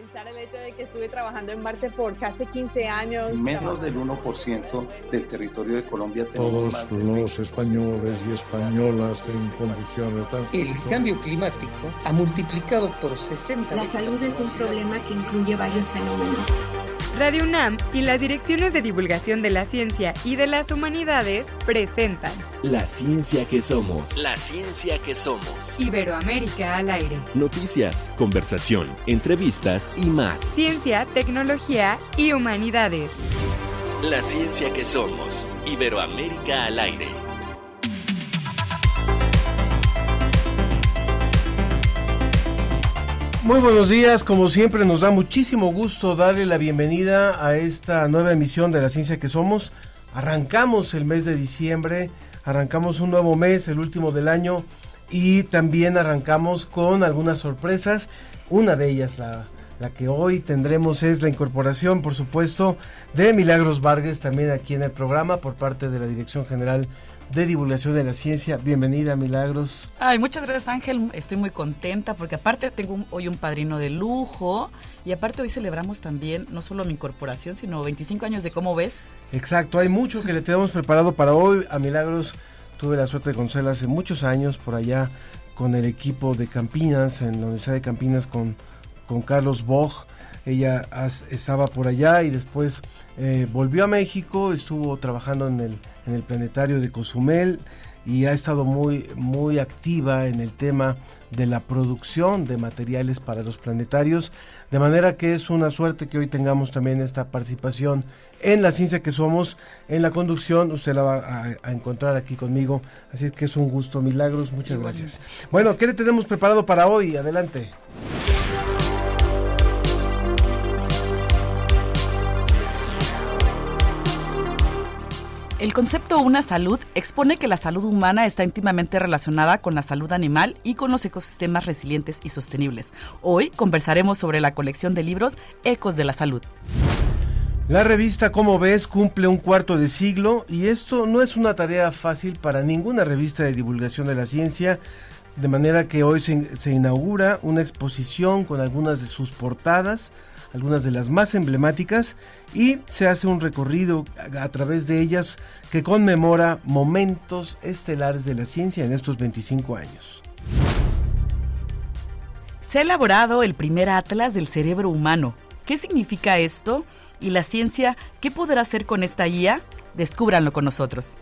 pensar el hecho de que estuve trabajando en Marte por casi 15 años. Menos del 1% del territorio de Colombia tenemos Todos los españoles y españolas en condiciones tal. El cambio climático ha multiplicado por 60 La salud es un problema que incluye varios fenómenos. Radio UNAM y las direcciones de divulgación de la ciencia y de las humanidades presentan La ciencia que somos. La ciencia que somos. Iberoamérica al aire. Noticias, conversación, entrevistas y más. Ciencia, tecnología y humanidades. La ciencia que somos. Iberoamérica al aire. Muy buenos días, como siempre nos da muchísimo gusto darle la bienvenida a esta nueva emisión de La Ciencia que Somos. Arrancamos el mes de diciembre, arrancamos un nuevo mes, el último del año, y también arrancamos con algunas sorpresas. Una de ellas, la, la que hoy tendremos, es la incorporación, por supuesto, de Milagros Vargas, también aquí en el programa, por parte de la Dirección General de Divulgación de la Ciencia. Bienvenida, Milagros. Ay, muchas gracias, Ángel. Estoy muy contenta porque aparte tengo un- hoy un padrino de lujo y aparte hoy celebramos también no solo mi incorporación, sino 25 años de cómo ves. Exacto, hay mucho que le tenemos preparado para hoy. A Milagros tuve la suerte de conocerla hace muchos años por allá con el equipo de Campinas, en la Universidad de Campinas con, con Carlos Bog. Ella as- estaba por allá y después eh, volvió a México, estuvo trabajando en el, en el planetario de Cozumel y ha estado muy, muy activa en el tema de la producción de materiales para los planetarios, de manera que es una suerte que hoy tengamos también esta participación en la ciencia que somos, en la conducción, usted la va a, a encontrar aquí conmigo, así es que es un gusto, Milagros, muchas gracias. Bueno, ¿qué le tenemos preparado para hoy? Adelante. El concepto Una Salud expone que la salud humana está íntimamente relacionada con la salud animal y con los ecosistemas resilientes y sostenibles. Hoy conversaremos sobre la colección de libros Ecos de la Salud. La revista Como ves cumple un cuarto de siglo y esto no es una tarea fácil para ninguna revista de divulgación de la ciencia, de manera que hoy se, inaugura una exposición con algunas de sus portadas, algunas de las más emblemáticas, y se hace un recorrido a, a través de ellas que conmemora momentos estelares de la ciencia en estos 25 años. Se ha elaborado el primer atlas del cerebro humano. ¿Qué significa esto? ¿Y la ciencia qué podrá hacer con esta guía? Descúbranlo con nosotros.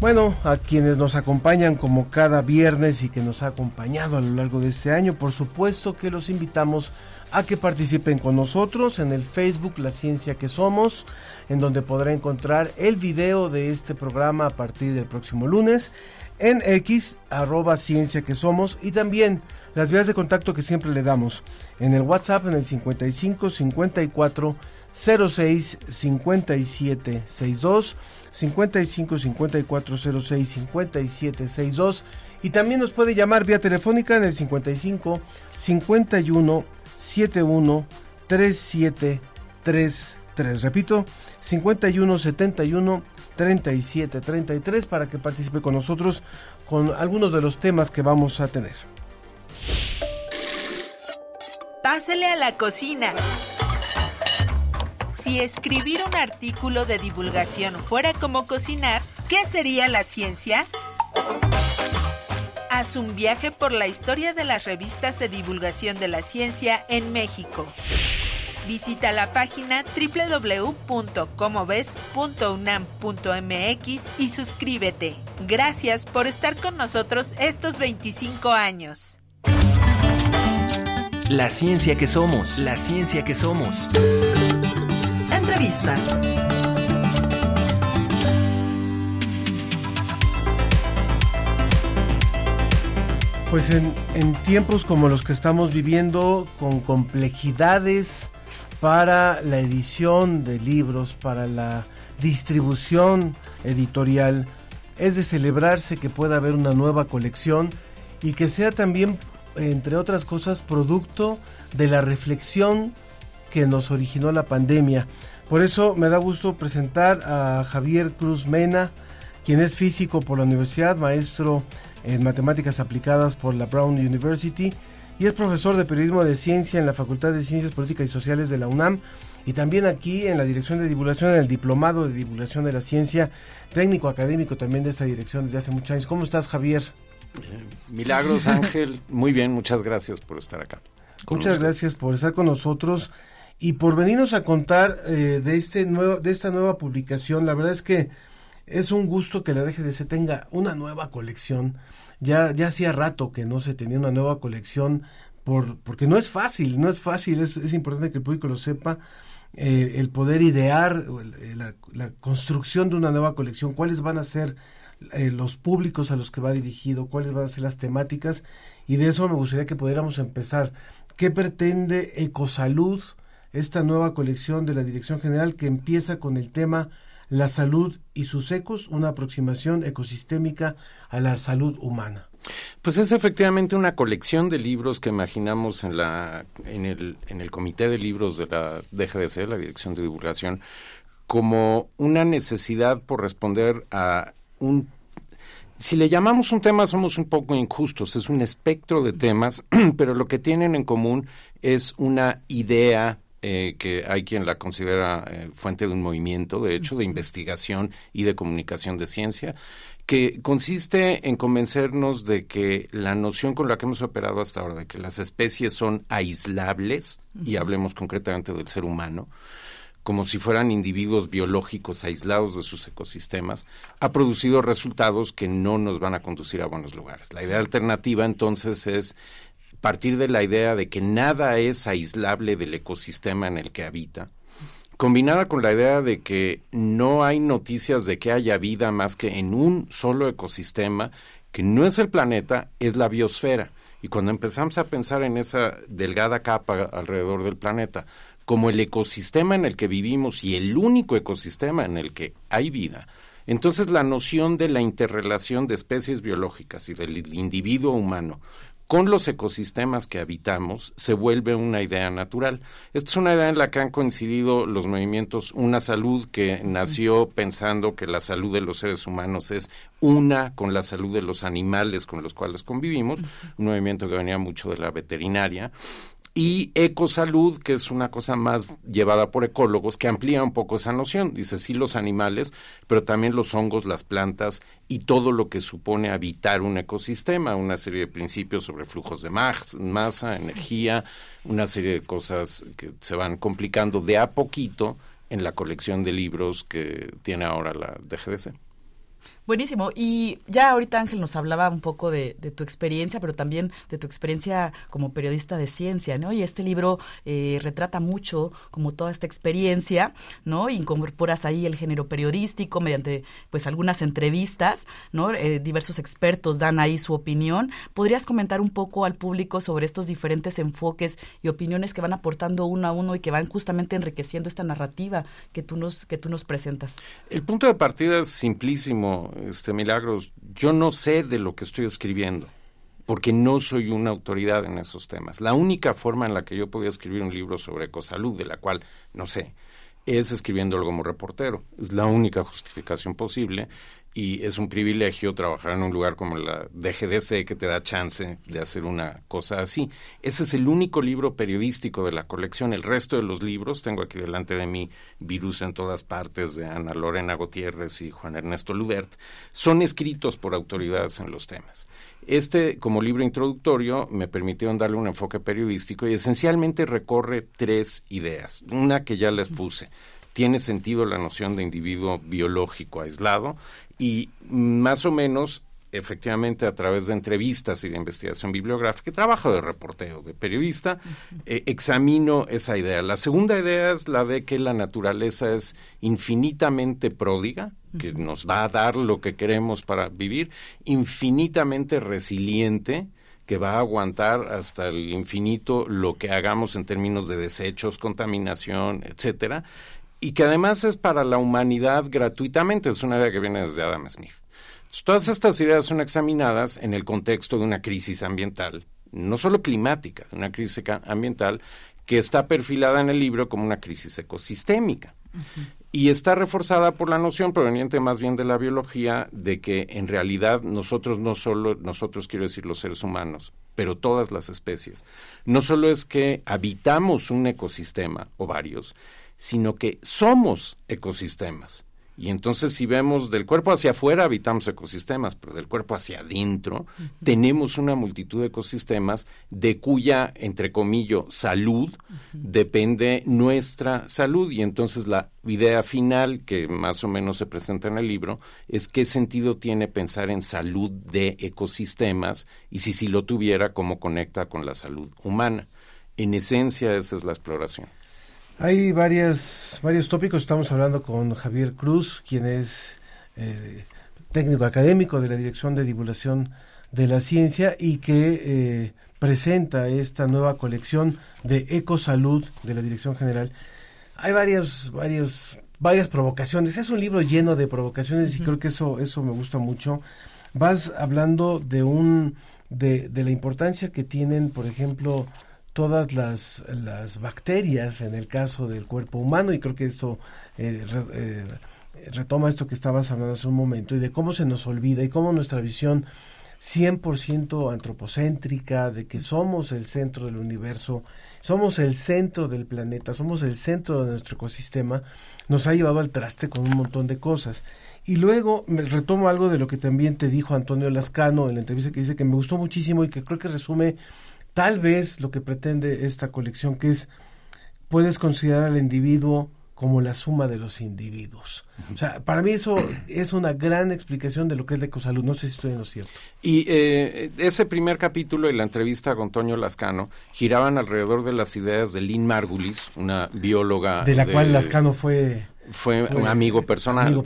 Bueno, a quienes nos acompañan como cada viernes y que nos ha acompañado a lo largo de este año, por supuesto que los invitamos a que participen con nosotros en el Facebook La Ciencia que Somos, en donde podrá encontrar el video de este programa a partir del próximo lunes, en X, arroba Ciencia que Somos, y también las vías de contacto que siempre le damos, en el WhatsApp en el 55 54 06 57 62 55 54 06 57 62 y también nos puede llamar vía telefónica en el 55 51 71 37 33 repito 51 71 37 33 para que participe con nosotros con algunos de los temas que vamos a tener. Pásele a la cocina. Si escribir un artículo de divulgación fuera como cocinar, ¿qué sería la ciencia? Haz un viaje por la historia de las revistas de divulgación de la ciencia en México. Visita la página www.comoves.unam.mx y suscríbete. Gracias por estar con nosotros estos 25 años. La ciencia que somos. La ciencia que somos. Entrevista. Pues en, en, tiempos como los que estamos viviendo, con complejidades para la edición de libros, para la distribución editorial, es de celebrarse que pueda haber una nueva colección y que sea también, entre otras cosas, producto de la reflexión que nos originó la pandemia. Por eso me da gusto presentar a Javier Cruz Mena, quien es físico por la universidad, maestro en matemáticas aplicadas por la Brown University y es profesor de periodismo de ciencia en la Facultad de Ciencias Políticas y Sociales de la UNAM y también aquí en la Dirección de Divulgación, en el Diplomado de Divulgación de la Ciencia, técnico académico también de esta dirección desde hace muchos años. ¿Cómo estás, Javier? Eh, milagros, Ángel. Muy bien, muchas gracias por estar acá. Muchas gracias por estar con nosotros y por venirnos a contar eh, de, este nuevo, de esta nueva publicación. La verdad es que es un gusto que la DGDC tenga una nueva colección. Ya, ya hacía rato que no se tenía una nueva colección por, porque no es fácil, no es fácil, es, es importante que el público lo sepa eh, el poder idear eh, la, construcción de una nueva colección, cuáles van a ser eh, los públicos a los que va dirigido, cuáles van a ser las temáticas, y de eso me gustaría que pudiéramos empezar. ¿Qué pretende Ecosalud, esta nueva colección de la Dirección General que empieza con el tema La salud y sus ecos, una aproximación ecosistémica a la salud humana? Pues es efectivamente una colección de libros que imaginamos en, la, en, el, en el Comité de Libros de la DGDC, la Dirección de Divulgación, como una necesidad por responder a un si le llamamos un tema somos un poco injustos, es un espectro de temas, pero lo que tienen en común es una idea eh, que hay quien la considera eh, fuente de un movimiento, de hecho, de investigación y de comunicación de ciencia, que consiste en convencernos de que la noción con la que hemos operado hasta ahora, de que las especies son aislables, y hablemos concretamente del ser humano, como si fueran individuos biológicos aislados de sus ecosistemas, ha producido resultados que no nos van a conducir a buenos lugares. La idea alternativa entonces es partir de la idea de que nada es aislable del ecosistema en el que habita, combinada con la idea de que no hay noticias de que haya vida más que en un solo ecosistema, que no es el planeta, es la biosfera. Y cuando empezamos a pensar en esa delgada capa alrededor del planeta, como el ecosistema en el que vivimos y el único ecosistema en el que hay vida, entonces la noción de la interrelación de especies biológicas y del individuo humano con los ecosistemas que habitamos se vuelve una idea natural. Esta es una idea en la que han coincidido los movimientos Una Salud, que nació pensando que la salud de los seres humanos es una con la salud de los animales con los cuales convivimos, un movimiento que venía mucho de la veterinaria, y ecosalud, que es una cosa más llevada por ecólogos, que amplía un poco esa noción. Dice, sí, los animales, pero también los hongos, las plantas y todo lo que supone habitar un ecosistema, una serie de principios sobre flujos de masa, energía, una serie de cosas que se van complicando de a poquito en la colección de libros que tiene ahora la DGDC. Buenísimo. Y ya ahorita Ángel nos hablaba un poco de, tu experiencia, pero también de tu experiencia como periodista de ciencia, ¿no? Y este libro eh, retrata mucho como toda esta experiencia, ¿no? Incorporas ahí el género periodístico mediante pues algunas entrevistas, ¿no? Eh, diversos expertos dan ahí su opinión. ¿Podrías comentar un poco al público sobre estos diferentes enfoques y opiniones que van aportando uno a uno y que van justamente enriqueciendo esta narrativa que tú nos, que tú nos presentas? El punto de partida es simplísimo este Milagros, yo no sé de lo que estoy escribiendo, porque no soy una autoridad en esos temas. La única forma en la que yo podía escribir un libro sobre ecosalud, de la cual no sé, es escribiéndolo como reportero. Es la única justificación posible y es un privilegio trabajar en un lugar como la DGDC que te da chance de hacer una cosa así. Ese es el único libro periodístico de la colección. El resto de los libros, tengo aquí delante de mí Virus en todas partes de Ana Lorena Gutiérrez y Juan Ernesto Ludert, son escritos por autoridades en los temas. Este, como libro introductorio, me permitió darle un enfoque periodístico y esencialmente recorre tres ideas. Una que ya les puse tiene sentido la noción de individuo biológico aislado y más o menos efectivamente a través de entrevistas y de investigación bibliográfica, trabajo de reporteo, de periodista, eh, examino esa idea. La segunda idea es la de que la naturaleza es infinitamente pródiga, que nos va a dar lo que queremos para vivir, infinitamente resiliente, que va a aguantar hasta el infinito lo que hagamos en términos de desechos, contaminación, etcétera, y que además es para la humanidad gratuitamente. Es una idea que viene desde Adam Smith. todas estas ideas son examinadas en el contexto de una crisis ambiental, no solo climática, una crisis ambiental que está perfilada en el libro como una crisis ecosistémica. Y está reforzada por la noción proveniente más bien de la biología de que en realidad nosotros no solo, nosotros quiero decir los seres humanos, pero todas las especies, no solo es que habitamos un ecosistema o varios, sino que somos ecosistemas. Y entonces si vemos del cuerpo hacia afuera habitamos ecosistemas, pero del cuerpo hacia adentro tenemos una multitud de ecosistemas de cuya, entre comillas, salud depende nuestra salud. Y entonces la idea final que más o menos se presenta en el libro es qué sentido tiene pensar en salud de ecosistemas y si si lo tuviera, cómo conecta con la salud humana. En esencia esa es la exploración. Hay varias, varios tópicos. Estamos hablando con Javier Cruz, quien es eh, técnico académico de la Dirección de Divulgación de la Ciencia y que eh, presenta esta nueva colección de Ecosalud de la Dirección General. Hay varias, varias, varias provocaciones. Es un libro lleno de provocaciones y creo que eso, eso me gusta mucho. Vas hablando de un, de, de la importancia que tienen, por ejemplo, todas las, las bacterias en el caso del cuerpo humano y creo que esto eh, eh, retoma esto que estabas hablando hace un momento y de cómo se nos olvida y cómo nuestra visión 100% antropocéntrica de que somos el centro del universo, somos el centro del planeta, somos el centro de nuestro ecosistema, nos ha llevado al traste con un montón de cosas. Y luego me retomo algo de lo que también te dijo Antonio Lascano en la entrevista que dice que me gustó muchísimo y que creo que resume tal vez lo que pretende esta colección, que es, puedes considerar al individuo como la suma de los individuos. O sea, para mí eso es una gran explicación de lo que es la ecosalud. No sé si estoy en lo cierto. Y eh, ese primer capítulo y la entrevista con Antonio Lascano giraban alrededor de las ideas de Lynn Margulis, una bióloga. De la cual Lascano fue fue, un amigo personal.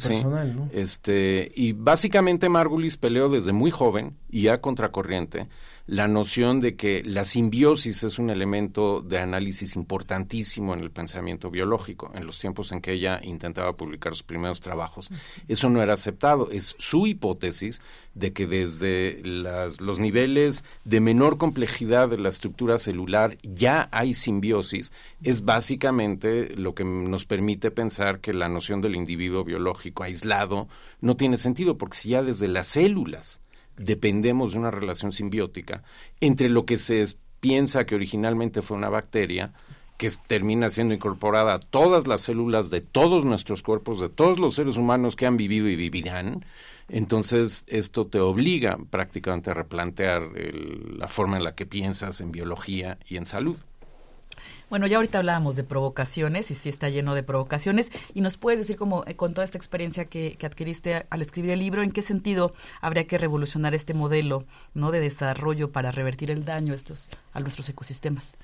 Este, y básicamente Margulis peleó desde muy joven y a contracorriente la noción de que la simbiosis es un elemento de análisis importantísimo en el pensamiento biológico. En los tiempos en que ella intentaba publicar sus primeros trabajos, eso no era aceptado. Es su hipótesis de que desde las, los niveles de menor complejidad de la estructura celular ya hay simbiosis. Es básicamente lo que nos permite pensar que la noción del individuo biológico aislado no tiene sentido, porque si ya desde las células dependemos de una relación simbiótica entre lo que se piensa que originalmente fue una bacteria, que termina siendo incorporada a todas las células de todos nuestros cuerpos, de todos los seres humanos que han vivido y vivirán, entonces esto te obliga prácticamente a replantear la forma en la que piensas en biología y en salud. Bueno, ya ahorita hablábamos de provocaciones y sí está lleno de provocaciones. Y nos puedes decir, como eh, con toda esta experiencia que, adquiriste al escribir el libro, ¿en qué sentido habría que revolucionar este modelo no de desarrollo para revertir el daño a, estos, a nuestros ecosistemas?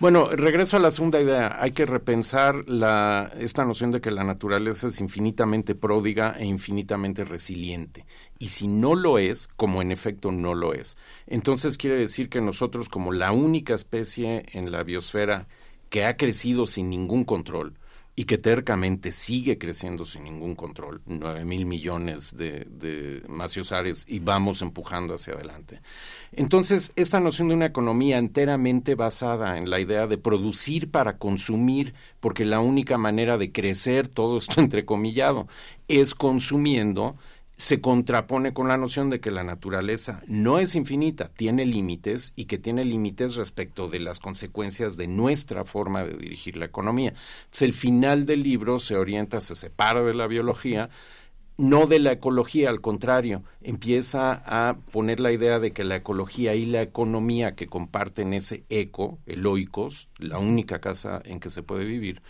Bueno, regreso a la segunda idea. Hay que repensar la, esta noción de que la naturaleza es infinitamente pródiga e infinitamente resiliente. Y si no lo es, como en efecto no lo es, entonces quiere decir que nosotros como la única especie en la biosfera que ha crecido sin ningún control y que tercamente sigue creciendo sin ningún control, nueve mil millones de, de maciosares y vamos empujando hacia adelante. Entonces, esta noción de una economía enteramente basada en la idea de producir para consumir, porque la única manera de crecer, todo esto entrecomillado, es consumiendo, se contrapone con la noción de que la naturaleza no es infinita, tiene límites y que tiene límites respecto de las consecuencias de nuestra forma de dirigir la economía. Entonces, el final del libro se orienta, se separa de la biología, no de la ecología, al contrario, empieza a poner la idea de que la ecología y la economía que comparten ese eco, el oikos, la única casa en que se puede vivir,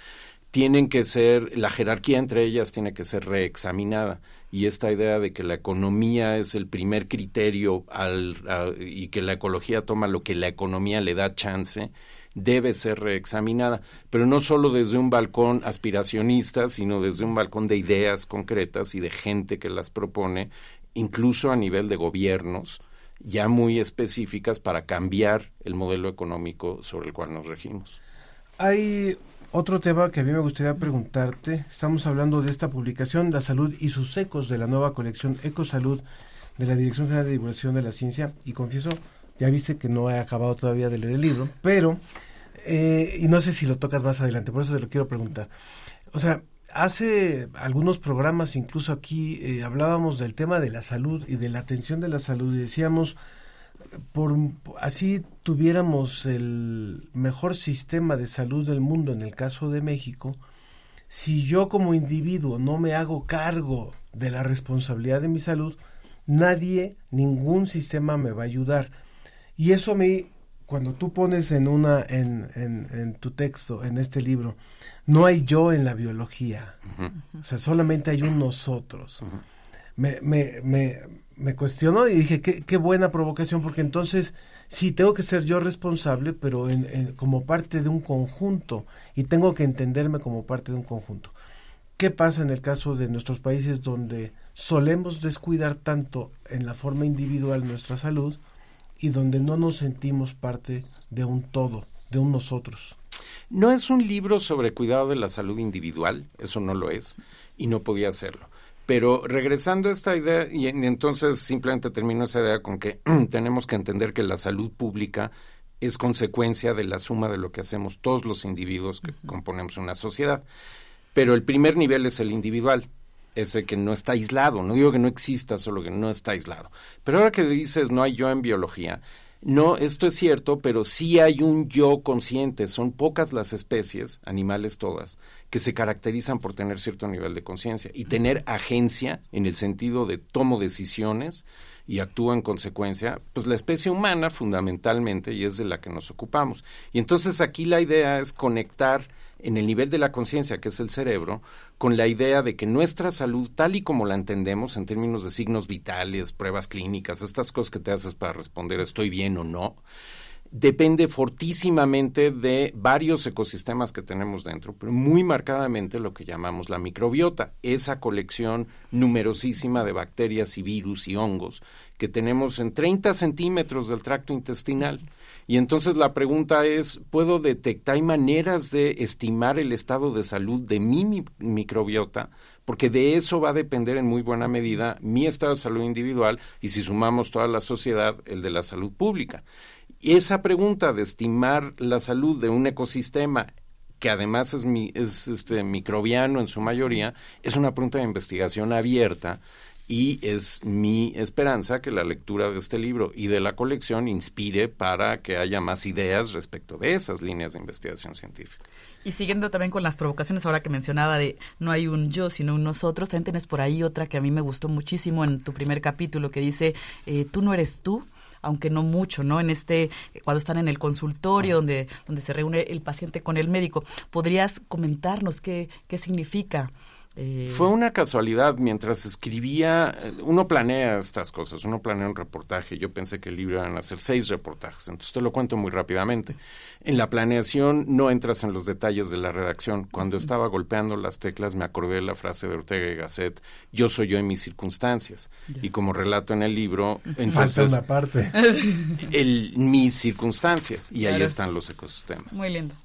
tienen que ser, la jerarquía entre ellas tiene que ser reexaminada y esta idea de que la economía es el primer criterio al, y que la ecología toma lo que la economía le da chance, debe ser reexaminada, pero no solo desde un balcón aspiracionista, sino desde un balcón de ideas concretas y de gente que las propone, incluso a nivel de gobiernos, ya muy específicas para cambiar el modelo económico sobre el cual nos regimos. Hay otro tema que a mí me gustaría preguntarte, estamos hablando de esta publicación, La Salud y sus ecos de la nueva colección Ecosalud de la Dirección General de Divulgación de la Ciencia y confieso, ya viste que no he acabado todavía de leer el libro, pero, eh, y no sé si lo tocas más adelante, por eso te lo quiero preguntar. O sea, hace algunos programas, incluso aquí, eh, hablábamos del tema de la salud y de la atención de la salud y decíamos, por así tuviéramos el mejor sistema de salud del mundo en el caso de México, si yo como individuo no me hago cargo de la responsabilidad de mi salud, nadie, ningún sistema me va a ayudar. Y eso a mí, cuando tú pones en una, en, en, tu texto, en este libro, no hay yo en la biología. O sea, solamente hay un nosotros. me, me, me, me, cuestionó y dije, qué, qué, buena provocación, porque entonces sí tengo que ser yo responsable, pero en, como parte de un conjunto, y tengo que entenderme como parte de un conjunto. ¿Qué pasa en el caso de nuestros países donde solemos descuidar tanto en la forma individual nuestra salud y donde no nos sentimos parte de un todo, de un nosotros? No es un libro sobre cuidado de la salud individual, eso no lo es, y no podía hacerlo. Pero regresando a esta idea, y entonces simplemente termino esa idea con que tenemos que entender que la salud pública es consecuencia de la suma de lo que hacemos todos los individuos que componemos una sociedad. Pero el primer nivel es el individual, ese que no está aislado. No digo que no exista, solo que no está aislado. Pero ahora que dices no hay yo en biología, no, esto es cierto, pero sí hay un yo consciente. Son pocas las especies, animales todas, que se caracterizan por tener cierto nivel de conciencia y tener agencia en el sentido de tomo decisiones y actúa en consecuencia, pues la especie humana fundamentalmente y es de la que nos ocupamos. Y entonces aquí la idea es conectar en el nivel de la conciencia, que es el cerebro, con la idea de que nuestra salud, tal y como la entendemos en términos de signos vitales, pruebas clínicas, estas cosas que te haces para responder estoy bien o no, depende fortísimamente de varios ecosistemas que tenemos dentro, pero muy marcadamente lo que llamamos la microbiota, esa colección numerosísima de bacterias y virus y hongos que tenemos en 30 centímetros del tracto intestinal y entonces la pregunta es, ¿puedo detectar, hay maneras de estimar el estado de salud de mi, microbiota? Porque de eso va a depender en muy buena medida mi estado de salud individual y si sumamos toda la sociedad, el de la salud pública. Y esa pregunta de estimar la salud de un ecosistema que además es, mi, es este, microbiano en su mayoría, es una pregunta de investigación abierta y es mi esperanza que la lectura de este libro y de la colección inspire para que haya más ideas respecto de esas líneas de investigación científica. Y siguiendo también con las provocaciones ahora que mencionaba de no hay un yo sino un nosotros, también tienes por ahí otra que a mí me gustó muchísimo en tu primer capítulo que dice eh, tú no eres tú, aunque no mucho, ¿no? En este, cuando están en el consultorio, donde, donde se reúne el paciente con el médico, ¿podrías comentarnos qué, qué significa eh, Fue una casualidad, mientras escribía, eh, uno planea estas cosas, uno planea un reportaje, yo pensé que el libro iban a ser seis reportajes, entonces te lo cuento muy rápidamente. En la planeación no entras en los detalles de la redacción. Cuando estaba golpeando las teclas me acordé de la frase de Ortega y Gasset, yo soy yo en mis circunstancias. Y como relato en el libro, entonces... una parte. El, mis circunstancias, y ahí están los ecosistemas. Muy lindo.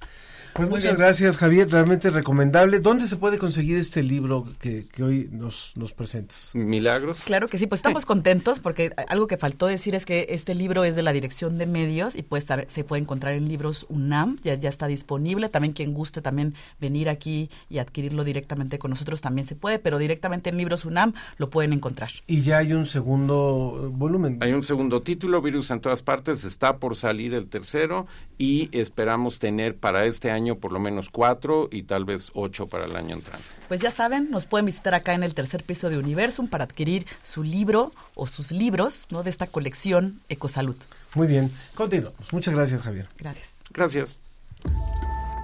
Pues muchas gracias, Javier. Realmente recomendable. ¿Dónde se puede conseguir este libro que, hoy nos, nos presentas? Milagros. Claro que sí, pues estamos contentos porque algo que faltó decir es que este libro es de la Dirección de Medios y puede estar, se puede encontrar en libros UNAM, ya, ya está disponible. También quien guste también venir aquí y adquirirlo directamente con nosotros también se puede, pero directamente en libros UNAM lo pueden encontrar. Y ya hay un segundo volumen. Hay un segundo título, Virus en todas partes, está por salir el tercero y esperamos tener para este año por lo menos cuatro y tal vez ocho para el año entrante. Pues ya saben, nos pueden visitar acá en el tercer piso de Universum para adquirir su libro o sus libros ¿no? de esta colección Ecosalud. Muy bien, continuamos. Muchas gracias, Javier. Gracias. Gracias.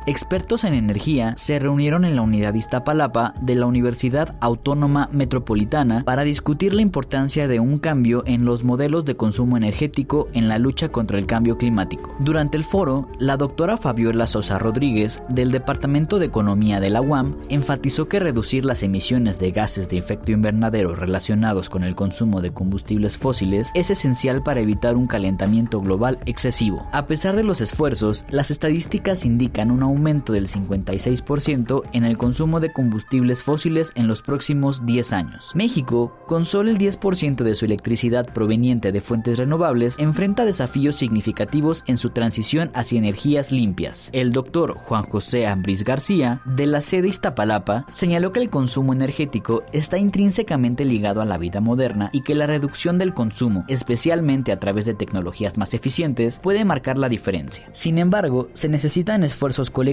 Expertos en energía se reunieron en la unidad Iztapalapa de la Universidad Autónoma Metropolitana para discutir la importancia de un cambio en los modelos de consumo energético en la lucha contra el cambio climático. Durante el foro, la doctora Fabiola Sosa Rodríguez, del Departamento de Economía de la UAM, enfatizó que reducir las emisiones de gases de efecto invernadero relacionados con el consumo de combustibles fósiles es esencial para evitar un calentamiento global excesivo. A pesar de los esfuerzos, las estadísticas indican un aumento del 56% en el consumo de combustibles fósiles en los próximos 10 años. México, con solo el 10% de su electricidad proveniente de fuentes renovables, enfrenta desafíos significativos en su transición hacia energías limpias. El doctor Juan José Ambris García, de la sede Iztapalapa, señaló que el consumo energético está intrínsecamente ligado a la vida moderna y que la reducción del consumo, especialmente a través de tecnologías más eficientes, puede marcar la diferencia. Sin embargo, se necesitan esfuerzos colectivos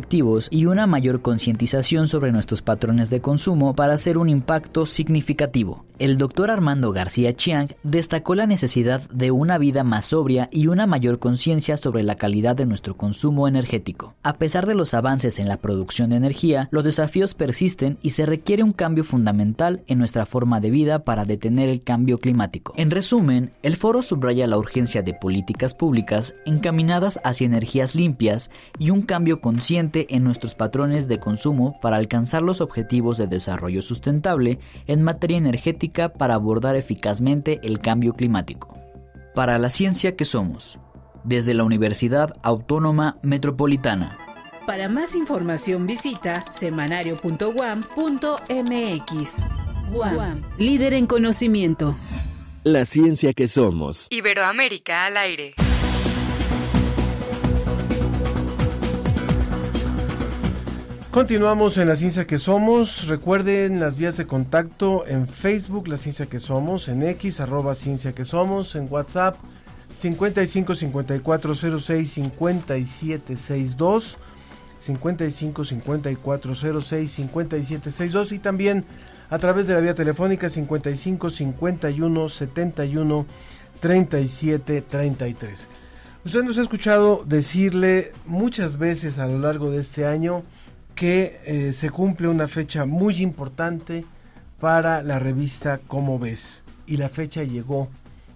y una mayor concientización sobre nuestros patrones de consumo para hacer un impacto significativo. El doctor Armando García Chiang destacó la necesidad de una vida más sobria y una mayor conciencia sobre la calidad de nuestro consumo energético. A pesar de los avances en la producción de energía, los desafíos persisten y se requiere un cambio fundamental en nuestra forma de vida para detener el cambio climático. En resumen, el foro subraya la urgencia de políticas públicas encaminadas hacia energías limpias y un cambio consciente en nuestros patrones de consumo para alcanzar los objetivos de desarrollo sustentable en materia energética para abordar eficazmente el cambio climático. Para la ciencia que somos, desde la Universidad Autónoma Metropolitana. Para más información visita semanario.guam.mx. Guam, líder en conocimiento. La ciencia que somos. Iberoamérica al aire. Continuamos en la ciencia que somos. Recuerden las vías de contacto en Facebook, la ciencia que somos, en X, arroba ciencia que somos, en WhatsApp 55 54 06 57 62 55 54 06 57 62 y también a través de la vía telefónica 55 51 71 37 33. Usted nos ha escuchado decirle muchas veces a lo largo de este año que eh, se cumple una fecha muy importante para la revista Cómo ves. Y la fecha llegó.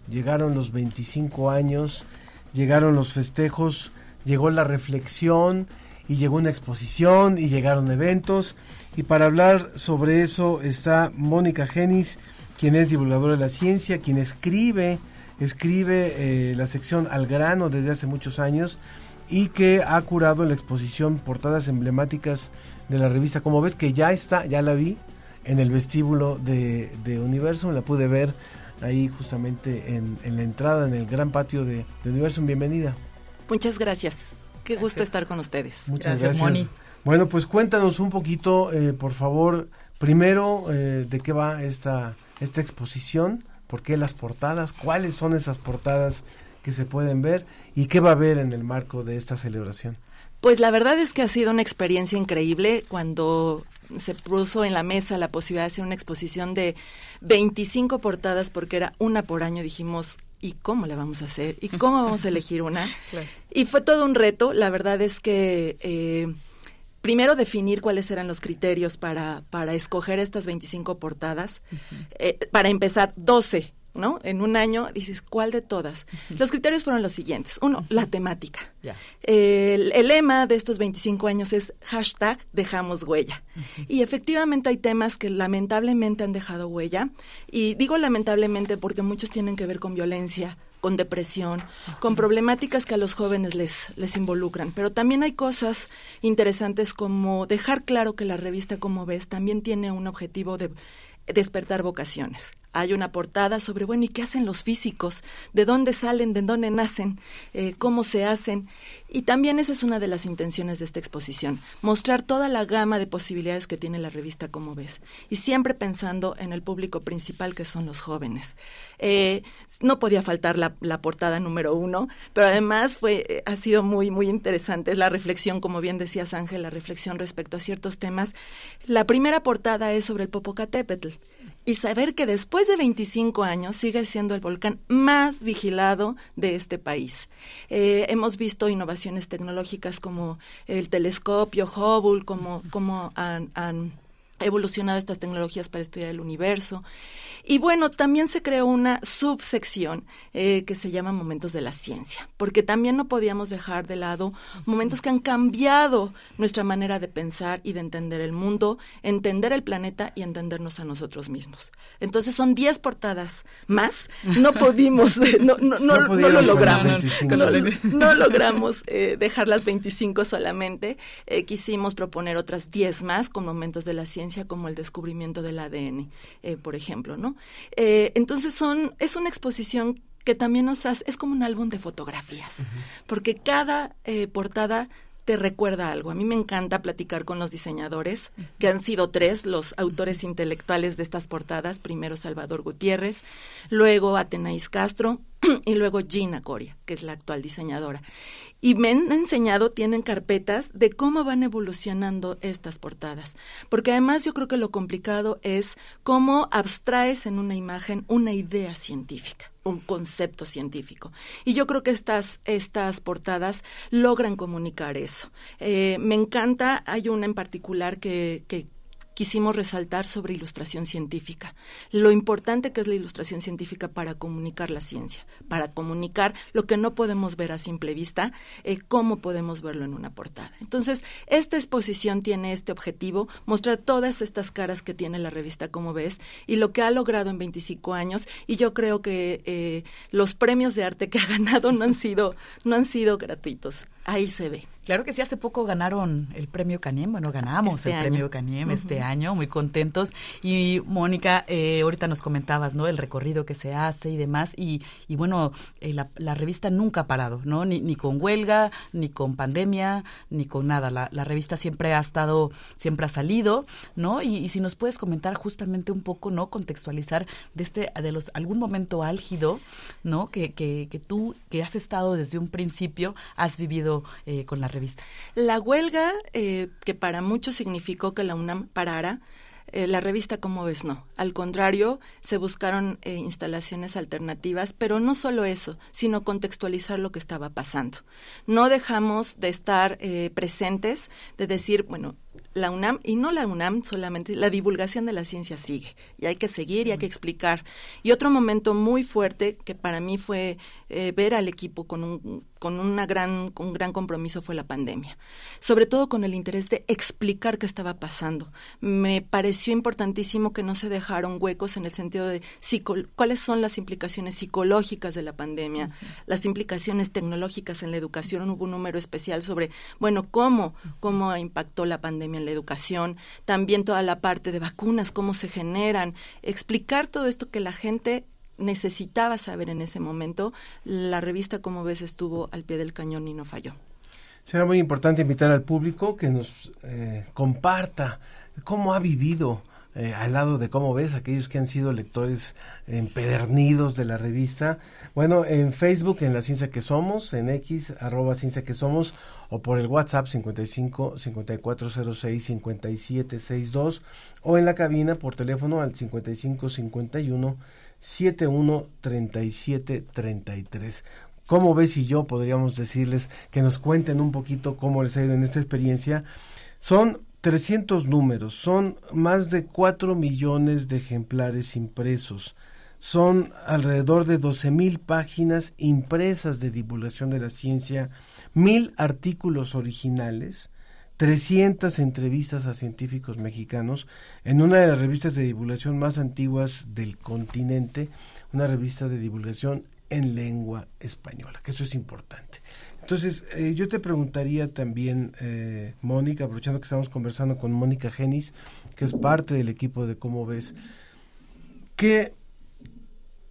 Llegaron los 25 años, llegaron los festejos, llegó la reflexión y llegó una exposición y llegaron eventos. Y para hablar sobre eso está Mónica Genis, quien es divulgadora de la ciencia, quien escribe, escribe eh, la sección Al grano desde hace muchos años y que ha curado la exposición Portadas Emblemáticas de la revista Como ves, que ya está, ya la vi en el vestíbulo de, de Universum, la pude ver ahí justamente en, en, la entrada, en el gran patio de, de Universum. Bienvenida. Muchas gracias. Qué gusto estar con ustedes. Muchas gracias. Moni. Bueno, pues cuéntanos un poquito, eh, por favor, primero eh, de qué va esta, esta exposición, por qué las portadas, cuáles son esas portadas que se pueden ver y qué va a haber en el marco de esta celebración. Pues la verdad es que ha sido una experiencia increíble cuando se puso en la mesa la posibilidad de hacer una exposición de 25 portadas porque era una por año. Dijimos, ¿y cómo la vamos a hacer? ¿Y cómo vamos a elegir una? claro. Y fue todo un reto. La verdad es que... Eh, primero definir cuáles eran los criterios para, para escoger estas 25 portadas. Uh -huh. eh, para empezar, 12 ¿no? En un año dices, ¿cuál de todas? Los criterios fueron los siguientes. Uno, la temática. Yeah. El, el, lema de estos 25 años es hashtag dejamos huella. Y efectivamente hay temas que lamentablemente han dejado huella. Y digo lamentablemente porque muchos tienen que ver con violencia, con depresión, con problemáticas que a los jóvenes les, les involucran. Pero también hay cosas interesantes como dejar claro que la revista, como ves, también tiene un objetivo de despertar vocaciones. Hay una portada sobre, bueno, ¿y qué hacen los físicos? ¿De dónde salen? ¿De dónde nacen? Eh, ¿Cómo se hacen? Y también esa es una de las intenciones de esta exposición, mostrar toda la gama de posibilidades que tiene la revista Como ves, y siempre pensando en el público principal que son los jóvenes. Eh, no podía faltar la, portada número uno, pero además fue, ha sido muy, muy interesante. Es la reflexión, como bien decías Ángel, la reflexión respecto a ciertos temas. La primera portada es sobre el Popocatépetl y saber que después de 25 años sigue siendo el volcán más vigilado de este país. Eh, hemos visto innovaciones tecnológicas como el telescopio Hubble, como, como han, han evolucionado estas tecnologías para estudiar el universo. Y bueno, también se creó una subsección eh, que se llama Momentos de la Ciencia, porque también no podíamos dejar de lado momentos que han cambiado nuestra manera de pensar y de entender el mundo, entender el planeta y entendernos a nosotros mismos. Entonces son 10 portadas más. No pudimos, no, no, no, lo logramos. No, logramos eh, dejar las 25 solamente. Eh, quisimos proponer otras 10 más con momentos de la ciencia como el descubrimiento del ADN, eh, por ejemplo, ¿no? Eh, entonces son, es una exposición que también nos hace, es como un álbum de fotografías, porque cada eh, portada te recuerda algo. A mí me encanta platicar con los diseñadores, que han sido tres los autores intelectuales de estas portadas. Primero Salvador Gutiérrez, luego Atenaís Castro y luego Gina Coria, que es la actual diseñadora. Y me han enseñado, tienen carpetas de cómo van evolucionando estas portadas. Porque además yo creo que lo complicado es cómo abstraes en una imagen una idea científica un concepto científico. Y yo creo que estas, estas portadas logran comunicar eso. Eh, me encanta, hay una en particular que, que quisimos resaltar sobre ilustración científica, lo importante que es la ilustración científica para comunicar la ciencia, para comunicar lo que no podemos ver a simple vista, eh, cómo podemos verlo en una portada. Entonces, esta exposición tiene este objetivo, mostrar todas estas caras que tiene la revista, como ves, y lo que ha logrado en 25 años, y yo creo que eh, los premios de arte que ha ganado no han sido, no han sido gratuitos. Ahí se ve. Claro que sí, hace poco ganaron el premio Caniem, bueno, ganamos este el premio Caniem este año, muy contentos. Y Mónica, eh, ahorita nos comentabas, ¿no? El recorrido que se hace y demás. Y, y bueno, eh, la, revista nunca ha parado, ¿no? Ni, ni con huelga, ni con pandemia, ni con nada. La, la revista siempre ha estado, siempre ha salido, ¿no? Y, si nos puedes comentar justamente un poco, ¿no? Contextualizar de este, de los, algún momento álgido, ¿no? Que, que, que tú, que has estado desde un principio, has vivido eh, con la revista la huelga, eh, que para muchos significó que la UNAM parara, eh, la revista, como ves, no. Al contrario, se buscaron eh, instalaciones alternativas, pero no solo eso, sino contextualizar lo que estaba pasando. No dejamos de estar presentes, de decir, bueno, la UNAM, y no la UNAM solamente, la divulgación de la ciencia sigue, y hay que seguir y hay que explicar. Y otro momento muy fuerte que para mí fue ver al equipo con un con una gran, un gran compromiso fue la pandemia, sobre todo con el interés de explicar qué estaba pasando. Me pareció importantísimo que no se dejaron huecos en el sentido de cuáles son las implicaciones psicológicas de la pandemia, las implicaciones tecnológicas en la educación. Hubo un número especial sobre, bueno, cómo, cómo impactó la pandemia en la educación, también toda la parte de vacunas, cómo se generan, explicar todo esto que la gente necesitaba saber en ese momento, la revista, como ves, estuvo al pie del cañón y no falló. Será muy importante invitar al público que nos eh, comparta cómo ha vivido eh, al lado de cómo ves aquellos que han sido lectores empedernidos de la revista. Bueno, en Facebook, en La Ciencia que Somos, en X, arroba Ciencia que Somos, o por el WhatsApp 55 5406 5762, o en la cabina por teléfono al 55 51 713733. ¿Cómo ves y yo podríamos decirles que nos cuenten un poquito cómo les ha ido en esta experiencia? Son 300 números, son más de 4 millones de ejemplares impresos, son alrededor de 12 mil páginas impresas de divulgación de la ciencia, mil artículos originales, 300 entrevistas a científicos mexicanos en una de las revistas de divulgación más antiguas del continente, una revista de divulgación en lengua española, que eso es importante. Entonces, eh, yo te preguntaría también, eh, Mónica, aprovechando que estamos conversando con Mónica Genis, que es parte del equipo de Cómo Ves, ¿qué,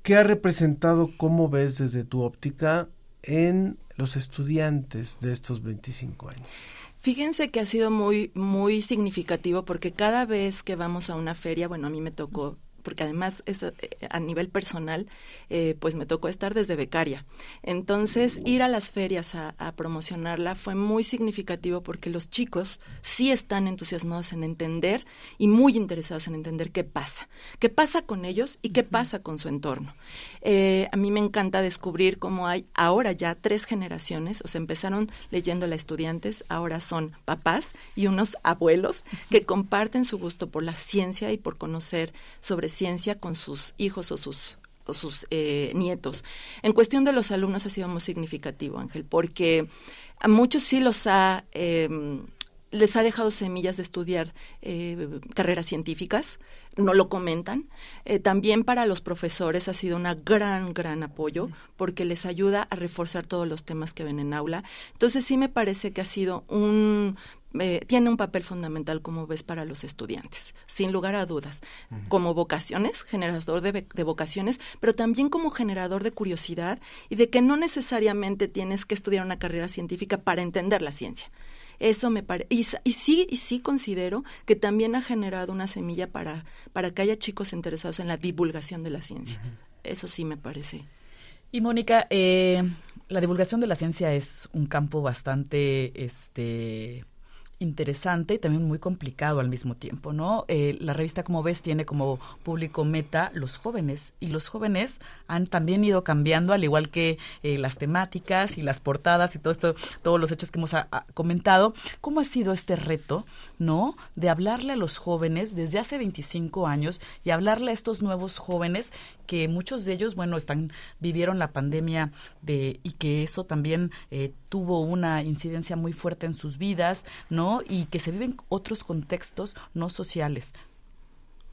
qué ha representado Cómo Ves desde tu óptica en los estudiantes de estos 25 años? Fíjense que ha sido muy, muy significativo porque cada vez que vamos a una feria, bueno, a mí me tocó porque además es, eh, a nivel personal, eh, pues me tocó estar desde becaria. Entonces, ir a las ferias a, a, promocionarla fue muy significativo porque los chicos sí están entusiasmados en entender y muy interesados en entender qué pasa, qué pasa con ellos y qué pasa con su entorno. Eh, a mí me encanta descubrir cómo hay ahora ya tres generaciones, o sea, empezaron leyendo la estudiantes, ahora son papás y unos abuelos que comparten su gusto por la ciencia y por conocer sobre ciencia con sus hijos o sus o sus eh, nietos. En cuestión de los alumnos ha sido muy significativo, Ángel, porque a muchos sí los ha eh, les ha dejado semillas de estudiar eh, carreras científicas, no lo comentan. Eh, también para los profesores ha sido una gran, gran apoyo porque les ayuda a reforzar todos los temas que ven en aula. Entonces sí me parece que ha sido un... Eh, tiene un papel fundamental, como ves, para los estudiantes, sin lugar a dudas, como vocaciones, generador de, de vocaciones, pero también como generador de curiosidad y de que no necesariamente tienes que estudiar una carrera científica para entender la ciencia. Eso me parece. Y, y, sí, y sí considero que también ha generado una semilla para, para que haya chicos interesados en la divulgación de la ciencia. Eso sí me parece. Y Mónica, eh, la divulgación de la ciencia es un campo bastante este, interesante y también muy complicado al mismo tiempo, ¿no? Eh, la revista, como ves, tiene como público meta los jóvenes y los jóvenes han también ido cambiando, al igual que eh, las temáticas y las portadas y todo esto, todos los hechos que hemos a, a comentado. ¿Cómo ha sido este reto, no? De hablarle a los jóvenes desde hace 25 años y hablarle a estos nuevos jóvenes que muchos de ellos, bueno, están vivieron la pandemia de y que eso también eh, tuvo una incidencia muy fuerte en sus vidas, ¿no? Y que se viven otros contextos no sociales.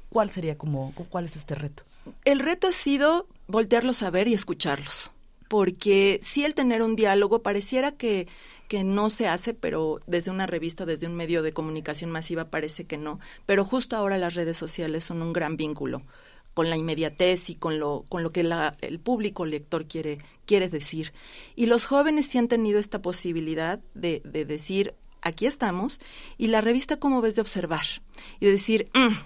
¿Cuál sería como cuál es este reto? El reto ha sido voltearlos a ver y escucharlos, porque si el tener un diálogo pareciera que que no se hace, pero desde una revista, desde un medio de comunicación masiva parece que no. Pero justo ahora las redes sociales son un gran vínculo con la inmediatez y con lo, con lo que la, el público lector quiere, quiere decir. Y los jóvenes sí han tenido esta posibilidad de, de decir, aquí estamos, y la revista como ves de observar y de decir, mm,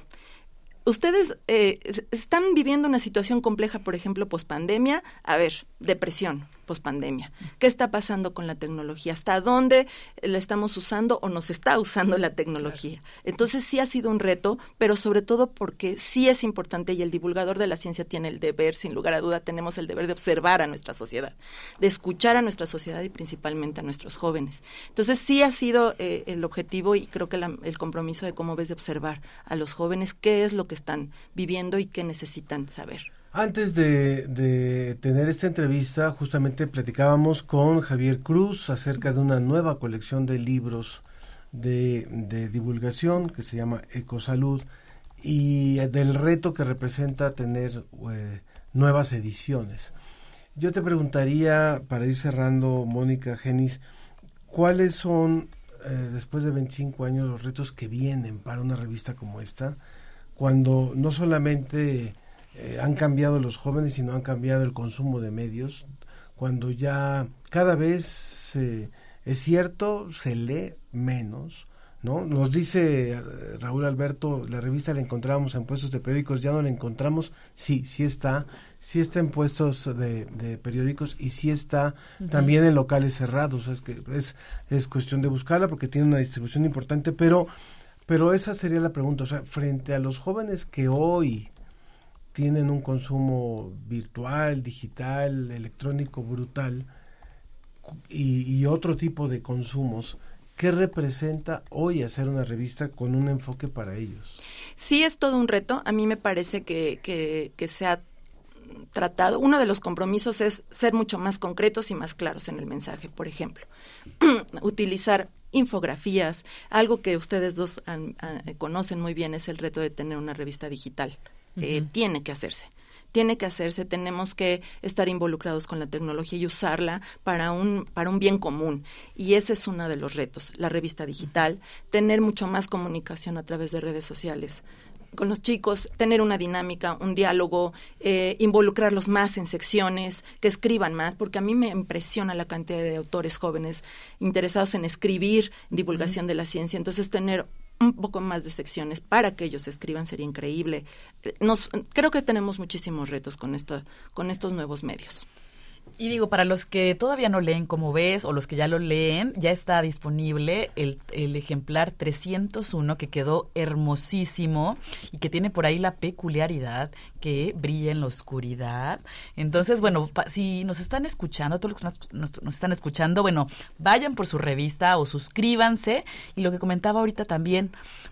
ustedes eh, están viviendo una situación compleja, por ejemplo, pospandemia, a ver, depresión, pospandemia. ¿Qué está pasando con la tecnología? ¿Hasta dónde la estamos usando o nos está usando la tecnología? Entonces sí ha sido un reto, pero sobre todo porque sí es importante y el divulgador de la ciencia tiene el deber, sin lugar a duda, tenemos el deber de observar a nuestra sociedad, de escuchar a nuestra sociedad y principalmente a nuestros jóvenes. Entonces sí ha sido eh, el objetivo y creo que la, el compromiso de cómo ves de observar a los jóvenes qué es lo que están viviendo y qué necesitan saber. Antes de, de, tener esta entrevista, justamente platicábamos con Javier Cruz acerca de una nueva colección de libros de, de divulgación que se llama Ecosalud y del reto que representa tener eh, nuevas ediciones. Yo te preguntaría, para ir cerrando, Mónica Genis, ¿cuáles son, eh, después de 25 años, los retos que vienen para una revista como esta? Cuando no solamente eh, han cambiado los jóvenes y no han cambiado el consumo de medios, cuando ya cada vez eh, es cierto, se lee menos, ¿no? Nos dice eh, Raúl Alberto, la revista la encontrábamos en puestos de periódicos, ya no la encontramos, sí, sí está, sí está en puestos de, de periódicos y sí está uh -huh. también en locales cerrados, es que es, es cuestión de buscarla porque tiene una distribución importante, pero, pero esa sería la pregunta, o sea, frente a los jóvenes que hoy tienen un consumo virtual, digital, electrónico brutal y, y, otro tipo de consumos. ¿Qué representa hoy hacer una revista con un enfoque para ellos? Sí, es todo un reto. A mí me parece que, que, que se ha tratado, uno de los compromisos es ser mucho más concretos y más claros en el mensaje. Por ejemplo, utilizar infografías, algo que ustedes dos han, han, conocen muy bien es el reto de tener una revista digital eh, uh -huh. tiene que hacerse. Tiene que hacerse, tenemos que estar involucrados con la tecnología y usarla para un, para un bien común. Y ese es uno de los retos, la revista digital, tener mucho más comunicación a través de redes sociales con los chicos, tener una dinámica, un diálogo, eh, involucrarlos más en secciones, que escriban más, porque a mí me impresiona la cantidad de autores jóvenes interesados en escribir divulgación uh -huh. de la ciencia. Entonces, tener un poco más de secciones para que ellos escriban sería increíble. Nos, creo que tenemos muchísimos retos con, esta, con estos nuevos medios. Y digo, para los que todavía no leen como ves o los que ya lo leen, ya está disponible el, el, ejemplar 301 que quedó hermosísimo y que tiene por ahí la peculiaridad que brilla en la oscuridad. Entonces, bueno, si nos están escuchando, todos los que nos, nos, están escuchando, bueno, vayan por su revista o suscríbanse. Y lo que comentaba ahorita también,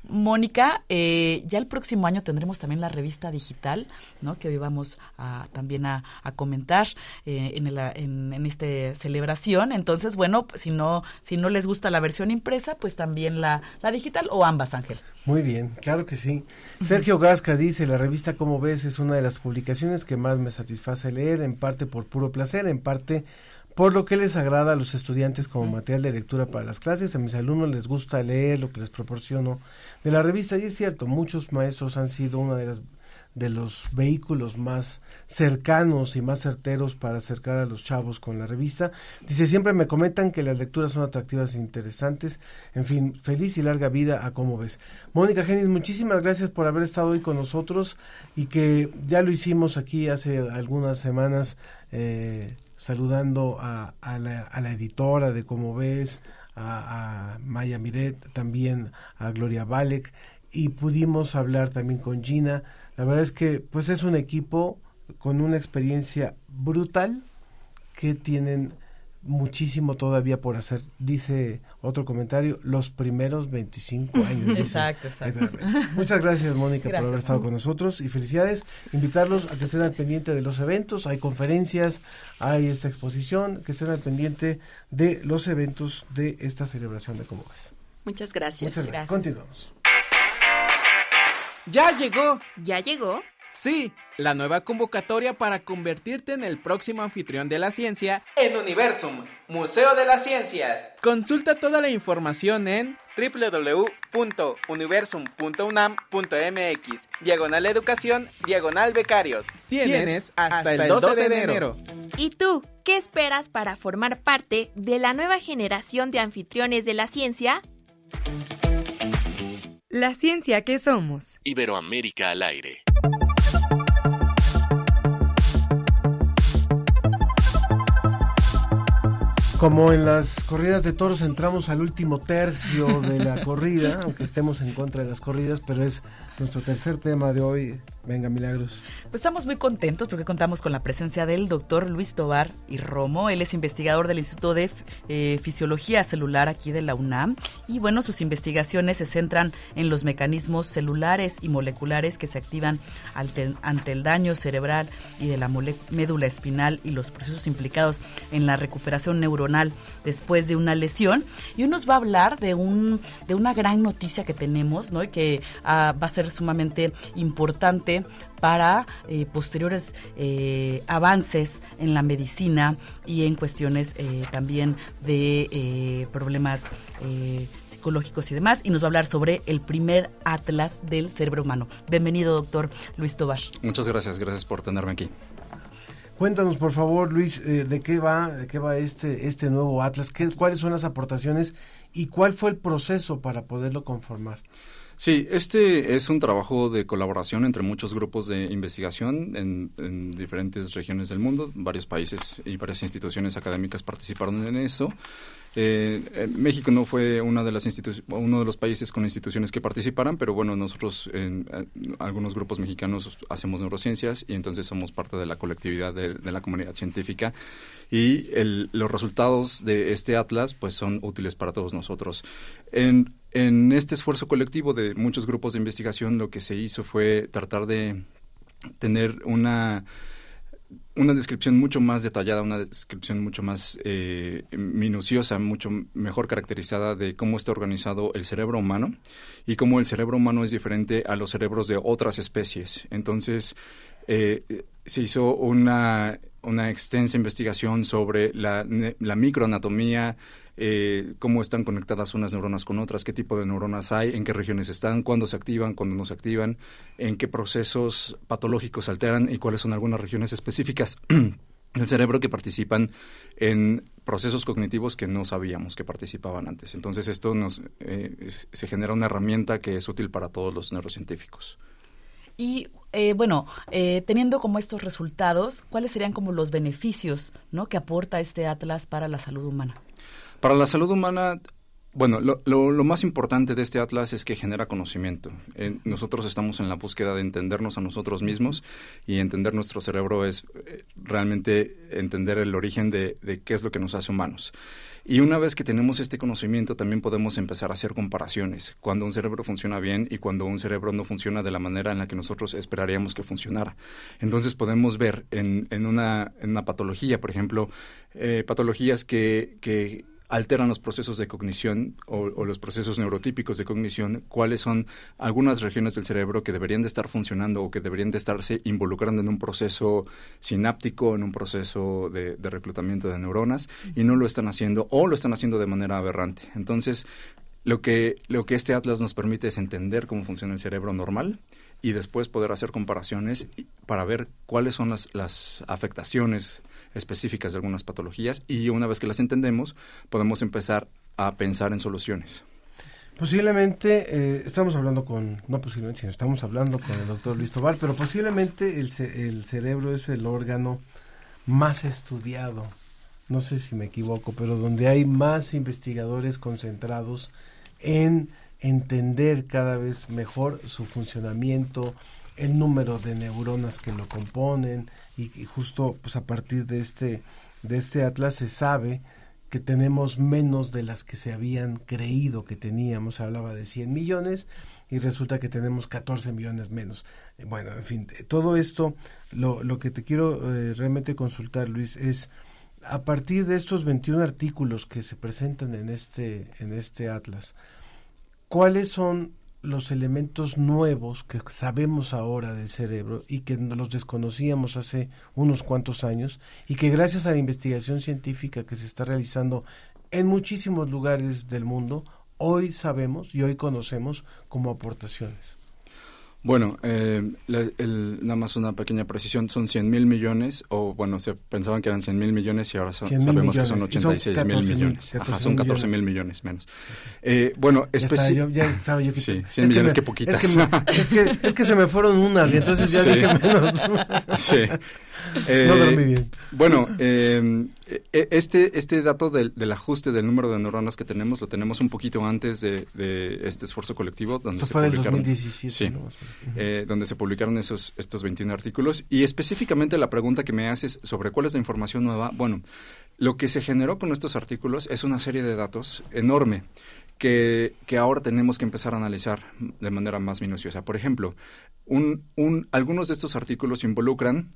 Mónica, eh, ya el próximo año tendremos también la revista digital, ¿no? Que hoy vamos a, también a, a comentar eh, en, el, en, en esta celebración. Entonces, bueno, si no, si no les gusta la versión impresa, pues también la, la digital o ambas, Ángel. Muy bien, claro que sí. Sergio Gasca dice, la revista Como ves es una de las publicaciones que más me satisface leer, en parte por puro placer, en parte por lo que les agrada a los estudiantes como material de lectura para las clases. A mis alumnos les gusta leer lo que les proporciono de la revista y es cierto, muchos maestros han sido una de las de los vehículos más cercanos y más certeros para acercar a los chavos con la revista. Dice, siempre me comentan que las lecturas son atractivas e interesantes. En fin, feliz y larga vida a cómo ves. Mónica Genis, muchísimas gracias por haber estado hoy con nosotros y que ya lo hicimos aquí hace algunas semanas eh, saludando a, la, editora de cómo ves, a, a Maya Miret, también a Gloria Balek y pudimos hablar también con Gina la verdad es que pues es un equipo con una experiencia brutal que tienen muchísimo todavía por hacer. Dice otro comentario, los primeros 25 años. exacto, exacto. Muchas gracias, Mónica, por haber estado con nosotros y felicidades. Invitarlos a que estén al pendiente de los eventos. Hay conferencias, hay esta exposición, que estén al pendiente de los eventos de esta celebración de Cómo ves. Muchas gracias. Muchas gracias. Continuamos. ¡Ya llegó! ¿Ya llegó? Sí, la nueva convocatoria para convertirte en el próximo anfitrión de la ciencia en Universum, Museo de las Ciencias. Consulta toda la información en www.universum.unam.mx, diagonal educación, diagonal becarios. Tienes hasta, hasta el 12 de enero. ¿Y tú, qué esperas para formar parte de la nueva generación de anfitriones de la ciencia? La ciencia que somos. Iberoamérica al aire. Como en las corridas de toros entramos al último tercio de la corrida, aunque estemos en contra de las corridas, pero es nuestro tercer tema de hoy. Venga, Milagros. Pues estamos muy contentos porque contamos con la presencia del doctor Luis Tobar y Romo. Él es investigador del Instituto de eh, Fisiología Celular aquí de la UNAM. Y bueno, sus investigaciones se centran en los mecanismos celulares y moleculares que se activan ante, ante el daño cerebral y de la médula espinal y los procesos implicados en la recuperación neuronal después de una lesión. Y hoy nos va a hablar de, un, de una gran noticia que tenemos, ¿no? Y que uh, va a ser sumamente importante para eh, posteriores eh, avances en la medicina y en cuestiones eh, también de problemas psicológicos y demás. Y nos va a hablar sobre el primer atlas del cerebro humano. Bienvenido, doctor Luis Tobar. Muchas gracias, gracias por tenerme aquí. Cuéntanos, por favor, Luis, eh, de qué va, de qué va este, este nuevo Atlas, ¿Qué, cuáles son las aportaciones y cuál fue el proceso para poderlo conformar. Sí, este es un trabajo de colaboración entre muchos grupos de investigación en, en, diferentes regiones del mundo. Varios países y varias instituciones académicas participaron en eso. Eh, México no fue una de las uno de los países con instituciones que participaran, pero bueno, nosotros en, algunos grupos mexicanos hacemos neurociencias y entonces somos parte de la colectividad de, la comunidad científica y el, los resultados de este atlas pues son útiles para todos nosotros. En este esfuerzo colectivo de muchos grupos de investigación lo que se hizo fue tratar de tener una una descripción mucho más detallada, una descripción mucho más eh, minuciosa, mucho mejor caracterizada de cómo está organizado el cerebro humano y cómo el cerebro humano es diferente a los cerebros de otras especies. Entonces, eh, se hizo una, una extensa investigación sobre la, la microanatomía, eh, cómo están conectadas unas neuronas con otras, qué tipo de neuronas hay, en qué regiones están, cuándo se activan, cuándo no se activan, en qué procesos patológicos alteran y cuáles son algunas regiones específicas del cerebro que participan en procesos cognitivos que no sabíamos que participaban antes. Entonces esto nos eh, se genera una herramienta que es útil para todos los neurocientíficos. Y eh, bueno, eh, teniendo como estos resultados, ¿cuáles serían como los beneficios ¿no? que aporta este atlas para la salud humana? Para la salud humana bueno, lo, lo, más importante de este atlas es que genera conocimiento. nosotros estamos en la búsqueda de entendernos a nosotros mismos y entender nuestro cerebro es eh, realmente entender el origen de, qué es lo que nos hace humanos. Y una vez que tenemos este conocimiento, también podemos empezar a hacer comparaciones, cuando un cerebro funciona bien y cuando un cerebro no funciona de la manera en la que nosotros esperaríamos que funcionara. Entonces podemos ver en, una, patología, por ejemplo, eh, patologías que alteran los procesos de cognición o, los procesos neurotípicos de cognición, cuáles son algunas regiones del cerebro que deberían de estar funcionando o que deberían de estarse involucrando en un proceso sináptico, en un proceso de, reclutamiento de neuronas y no lo están haciendo o lo están haciendo de manera aberrante. Entonces, lo que, lo que este atlas nos permite es entender cómo funciona el cerebro normal y después poder hacer comparaciones para ver cuáles son las, las afectaciones específicas de algunas patologías y una vez que las entendemos podemos empezar a pensar en soluciones. Posiblemente, eh, estamos hablando con, no posiblemente, estamos hablando con el doctor Luis Tobar, pero posiblemente el, el cerebro es el órgano más estudiado, no sé si me equivoco, pero donde hay más investigadores concentrados en entender cada vez mejor su funcionamiento, el número de neuronas que lo componen y, justo pues a partir de este de este atlas se sabe que tenemos menos de las que se habían creído que teníamos, hablaba de 100 millones y resulta que tenemos 14 millones menos. Eh, bueno, en fin, todo esto, lo, lo que te quiero eh, realmente consultar, Luis, es a partir de estos 21 artículos que se presentan en este, en este atlas, ¿cuáles son los elementos nuevos que sabemos ahora del cerebro y que los desconocíamos hace unos cuantos años y que gracias a la investigación científica que se está realizando en muchísimos lugares del mundo, hoy sabemos y hoy conocemos como aportaciones. Bueno, eh, nada más una pequeña precisión, son 100 mil millones, o bueno, se pensaban que eran 100 mil millones y ahora sabemos que son 86 mil millones. Ajá, son 14 mil millones menos. Eh, bueno, específicamente... Ya, estaba yo que... Sí, 100 millones, que, poquitas. Es que, es, que, se me fueron unas y entonces ya dije menos. sí. Eh, no dormí bien. Bueno, eh, e, este, este dato del, ajuste del número de neuronas que tenemos lo tenemos un poquito antes de, este esfuerzo colectivo. Donde se fue publicaron, 2017. Sí, eh, donde se publicaron esos, estos 21 artículos. Y específicamente la pregunta que me haces sobre cuál es la información nueva. Bueno, lo que se generó con estos artículos es una serie de datos enorme. Que, que, ahora tenemos que empezar a analizar de manera más minuciosa. Por ejemplo, un, un, algunos de estos artículos involucran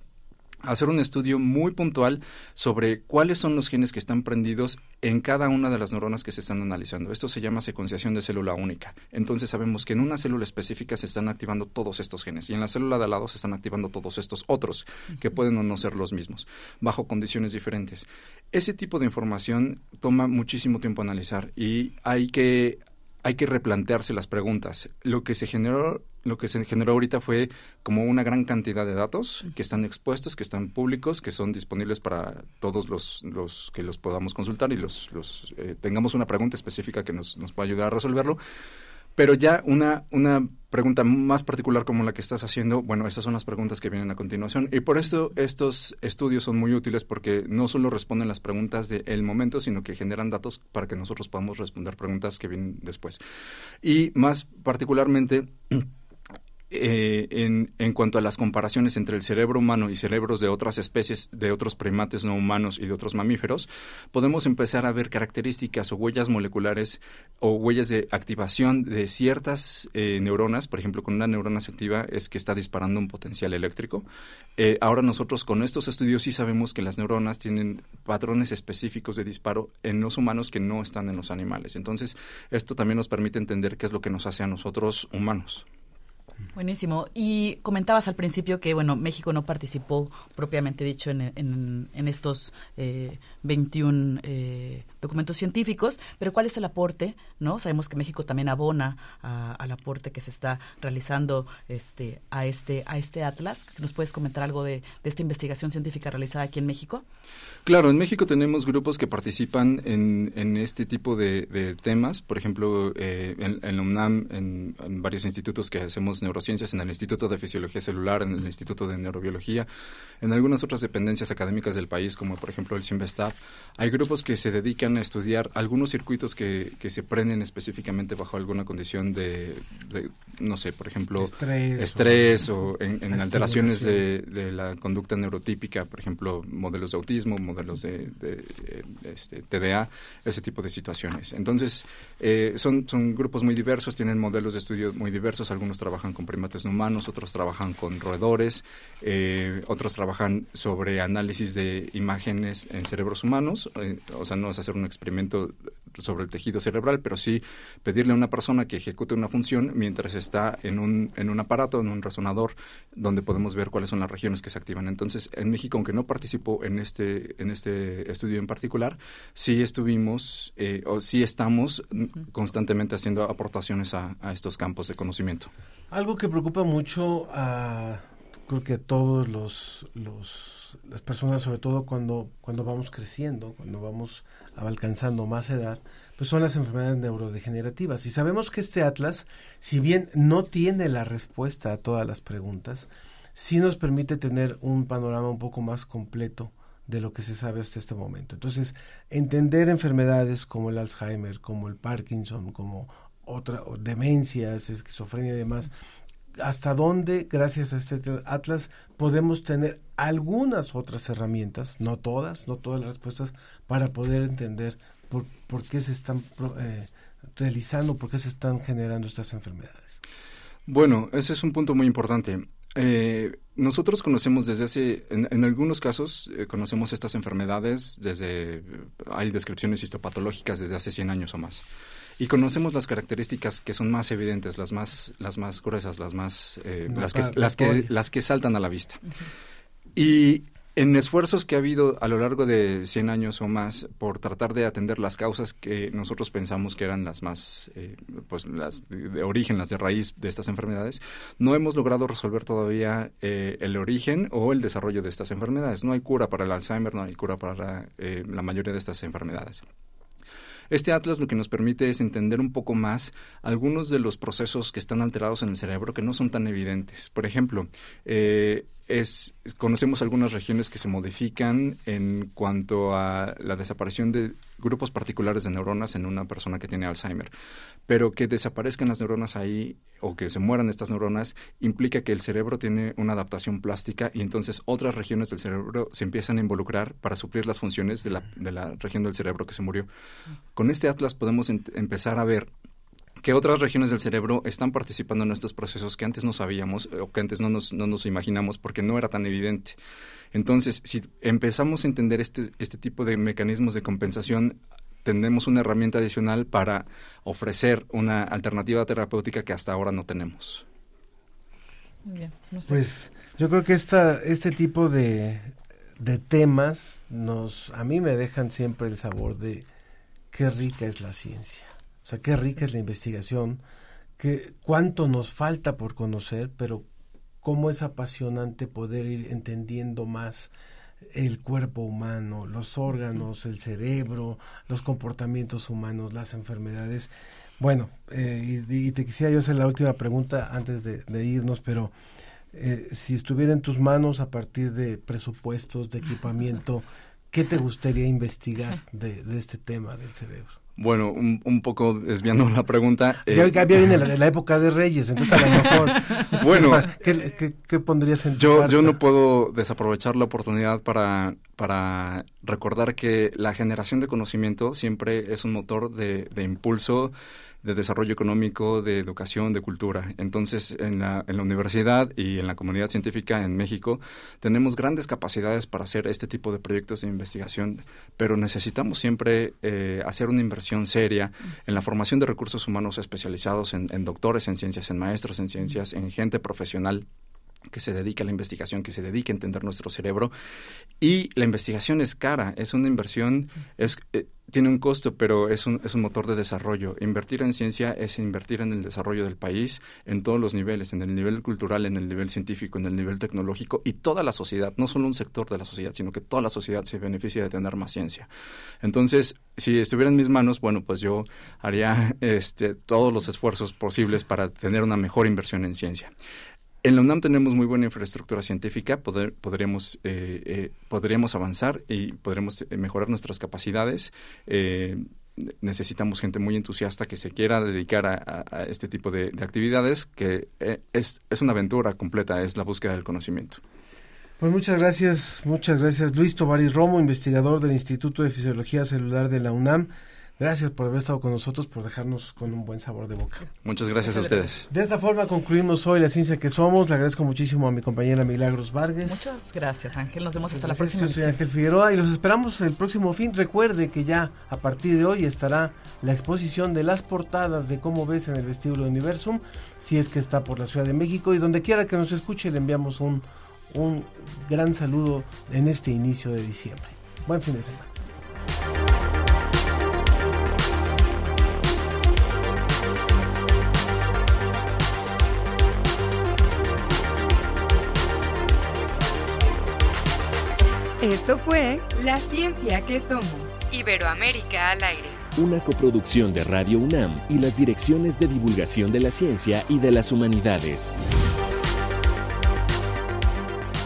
hacer un estudio muy puntual sobre cuáles son los genes que están prendidos en cada una de las neuronas que se están analizando. Esto se llama secuenciación de célula única. Entonces sabemos que en una célula específica se están activando todos estos genes y en la célula de al lado se están activando todos estos otros que pueden o no ser los mismos, bajo condiciones diferentes. Ese tipo de información toma muchísimo tiempo analizar y hay que hay que replantearse las preguntas. Lo que se generó, lo que se generó ahorita fue como una gran cantidad de datos que están expuestos, que están públicos, que son disponibles para todos los, los que los podamos consultar y los, los eh, tengamos una pregunta específica que nos, nos pueda ayudar a resolverlo. Pero ya una, una pregunta más particular como la que estás haciendo, bueno, esas son las preguntas que vienen a continuación. Y por eso estos estudios son muy útiles porque no solo responden las preguntas del momento, sino que generan datos para que nosotros podamos responder preguntas que vienen después. Y más particularmente... Eh, en, cuanto a las comparaciones entre el cerebro humano y cerebros de otras especies, de otros primates no humanos y de otros mamíferos, podemos empezar a ver características o huellas moleculares o huellas de activación de ciertas eh, neuronas. Por ejemplo, con una neurona se activa es que está disparando un potencial eléctrico. Eh, ahora nosotros con estos estudios sí sabemos que las neuronas tienen patrones específicos de disparo en los humanos que no están en los animales. Entonces, esto también nos permite entender qué es lo que nos hace a nosotros humanos. Buenísimo. Y comentabas al principio que, bueno, México no participó propiamente dicho en, en, estos eh, 21 eh, documentos científicos, pero ¿cuál es el aporte? ¿no? Sabemos que México también abona al aporte que se está realizando este, a, este, a este atlas. ¿Nos puedes comentar algo de, esta investigación científica realizada aquí en México? Claro, en México tenemos grupos que participan en, este tipo de, temas. Por ejemplo, eh, en, en, UNAM, en, varios institutos que hacemos neurociencias, en el Instituto de Fisiología Celular, en el Instituto de Neurobiología, en algunas otras dependencias académicas del país, como por ejemplo el CIMBESTAP, hay grupos que se dedican a estudiar algunos circuitos que, que se prenden específicamente bajo alguna condición de, no sé, por ejemplo, estrés, o, en, alteraciones de, la conducta neurotípica, por ejemplo, modelos de autismo, modelos de, este, TDA, ese tipo de situaciones. Entonces, eh, son, son grupos muy diversos, tienen modelos de estudio muy diversos, algunos trabajan con primates no humanos, otros trabajan con roedores, eh, otros trabajan sobre análisis de imágenes en cerebros humanos, eh, o sea, no es hacer un experimento sobre el tejido cerebral, pero sí pedirle a una persona que ejecute una función mientras está en un, en un aparato, en un resonador, donde podemos ver cuáles son las regiones que se activan. Entonces, en México, aunque no participó en este, en este estudio en particular, sí estuvimos eh, o sí estamos constantemente haciendo aportaciones a, estos campos de conocimiento. Algo que preocupa mucho a creo que todos los, los las personas, sobre todo cuando, cuando vamos creciendo, cuando vamos alcanzando más edad, pues son las enfermedades neurodegenerativas. Y sabemos que este atlas, si bien no tiene la respuesta a todas las preguntas, sí nos permite tener un panorama un poco más completo de lo que se sabe hasta este momento. Entonces, entender enfermedades como el Alzheimer, como el Parkinson, como otra demencias, esquizofrenia y demás, hasta dónde, gracias a este atlas, podemos tener algunas otras herramientas, no todas, no todas las respuestas, para poder entender por, por qué se están eh, realizando, por qué se están generando estas enfermedades. Bueno, ese es un punto muy importante. Eh, nosotros conocemos desde hace, en, algunos casos, eh, conocemos estas enfermedades desde, hay descripciones histopatológicas desde hace 100 años o más y conocemos las características que son más evidentes, las más, las más gruesas, las más, eh, las, que, las, que, las que saltan a la vista. Y en esfuerzos que ha habido a lo largo de 100 años o más por tratar de atender las causas que nosotros pensamos que eran las más, eh, pues las de, origen, las de raíz de estas enfermedades, no hemos logrado resolver todavía eh, el origen o el desarrollo de estas enfermedades. No hay cura para el Alzheimer, no hay cura para la mayoría de estas enfermedades. Este atlas lo que nos permite es entender un poco más algunos de los procesos que están alterados en el cerebro que no son tan evidentes. Por ejemplo, eh, es, conocemos algunas regiones que se modifican en cuanto a la desaparición de grupos particulares de neuronas en una persona que tiene Alzheimer. Pero que desaparezcan las neuronas ahí o que se mueran estas neuronas implica que el cerebro tiene una adaptación plástica y entonces otras regiones del cerebro se empiezan a involucrar para suplir las funciones de la, de la región del cerebro que se murió. Con este atlas podemos empezar a ver que otras regiones del cerebro están participando en estos procesos que antes no sabíamos o que antes no nos, no nos imaginamos porque no era tan evidente. Entonces, si empezamos a entender este, este tipo de mecanismos de compensación, tenemos una herramienta adicional para ofrecer una alternativa terapéutica que hasta ahora no tenemos. Pues yo creo que esta, este tipo de, de temas nos, a mí me dejan siempre el sabor de qué rica es la ciencia. O sea, qué rica es la investigación, que cuánto nos falta por conocer, pero cómo es apasionante poder ir entendiendo más el cuerpo humano, los órganos, el cerebro, los comportamientos humanos, las enfermedades. Bueno, eh, y, te quisiera yo hacer la última pregunta antes de, irnos, pero eh, si estuviera en tus manos a partir de presupuestos, de equipamiento, ¿qué te gustaría investigar de este tema del cerebro? Bueno, un, poco desviando la pregunta. ya, eh, viene la, época de Reyes, entonces a lo mejor. bueno, ¿qué, pondrías en yo, yo no puedo desaprovechar la oportunidad para, para recordar que la generación de conocimiento siempre es un motor de, de impulso de desarrollo económico, de educación, de cultura. Entonces, en la, universidad y en la comunidad científica en México tenemos grandes capacidades para hacer este tipo de proyectos de investigación, pero necesitamos siempre eh, hacer una inversión seria en la formación de recursos humanos especializados en, en doctores en ciencias, en maestros en ciencias, en gente profesional que se dedica a la investigación, que se dedique a entender nuestro cerebro. Y la investigación es cara, es una inversión, es, eh, tiene un costo, pero es un, es un motor de desarrollo. Invertir en ciencia es invertir en el desarrollo del país en todos los niveles, en el nivel cultural, en el nivel científico, en el nivel tecnológico y toda la sociedad, no solo un sector de la sociedad, sino que toda la sociedad se beneficia de tener más ciencia. Entonces, si estuviera en mis manos, bueno, pues yo haría este, todos los esfuerzos posibles para tener una mejor inversión en ciencia. En la UNAM tenemos muy buena infraestructura científica, poder, podríamos, eh, eh, podríamos avanzar y podremos eh, mejorar nuestras capacidades. necesitamos gente muy entusiasta que se quiera dedicar a, este tipo de, actividades, que es, es una aventura completa, es la búsqueda del conocimiento. Pues muchas gracias, muchas gracias Luis Tovari Romo, investigador del Instituto de Fisiología Celular de la UNAM. Gracias por haber estado con nosotros, por dejarnos con un buen sabor de boca. Muchas gracias a ustedes. De esta forma concluimos hoy la ciencia que somos. Le agradezco muchísimo a mi compañera Milagros Vargas. Muchas gracias, Ángel. Nos vemos hasta la próxima. Yo soy Ángel Figueroa y los esperamos el próximo fin. Recuerde que ya a partir de hoy estará la exposición de las portadas de cómo ves en el vestíbulo Universum, si es que está por la Ciudad de México y donde quiera que nos escuche le enviamos un, un gran saludo en este inicio de diciembre. Buen fin de semana. Esto fue La Ciencia que Somos. Iberoamérica al aire. Una coproducción de Radio UNAM y las direcciones de divulgación de la ciencia y de las humanidades.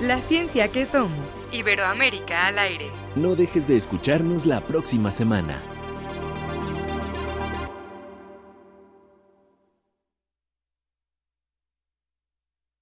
La ciencia que somos. Iberoamérica al aire. No dejes de escucharnos la próxima semana.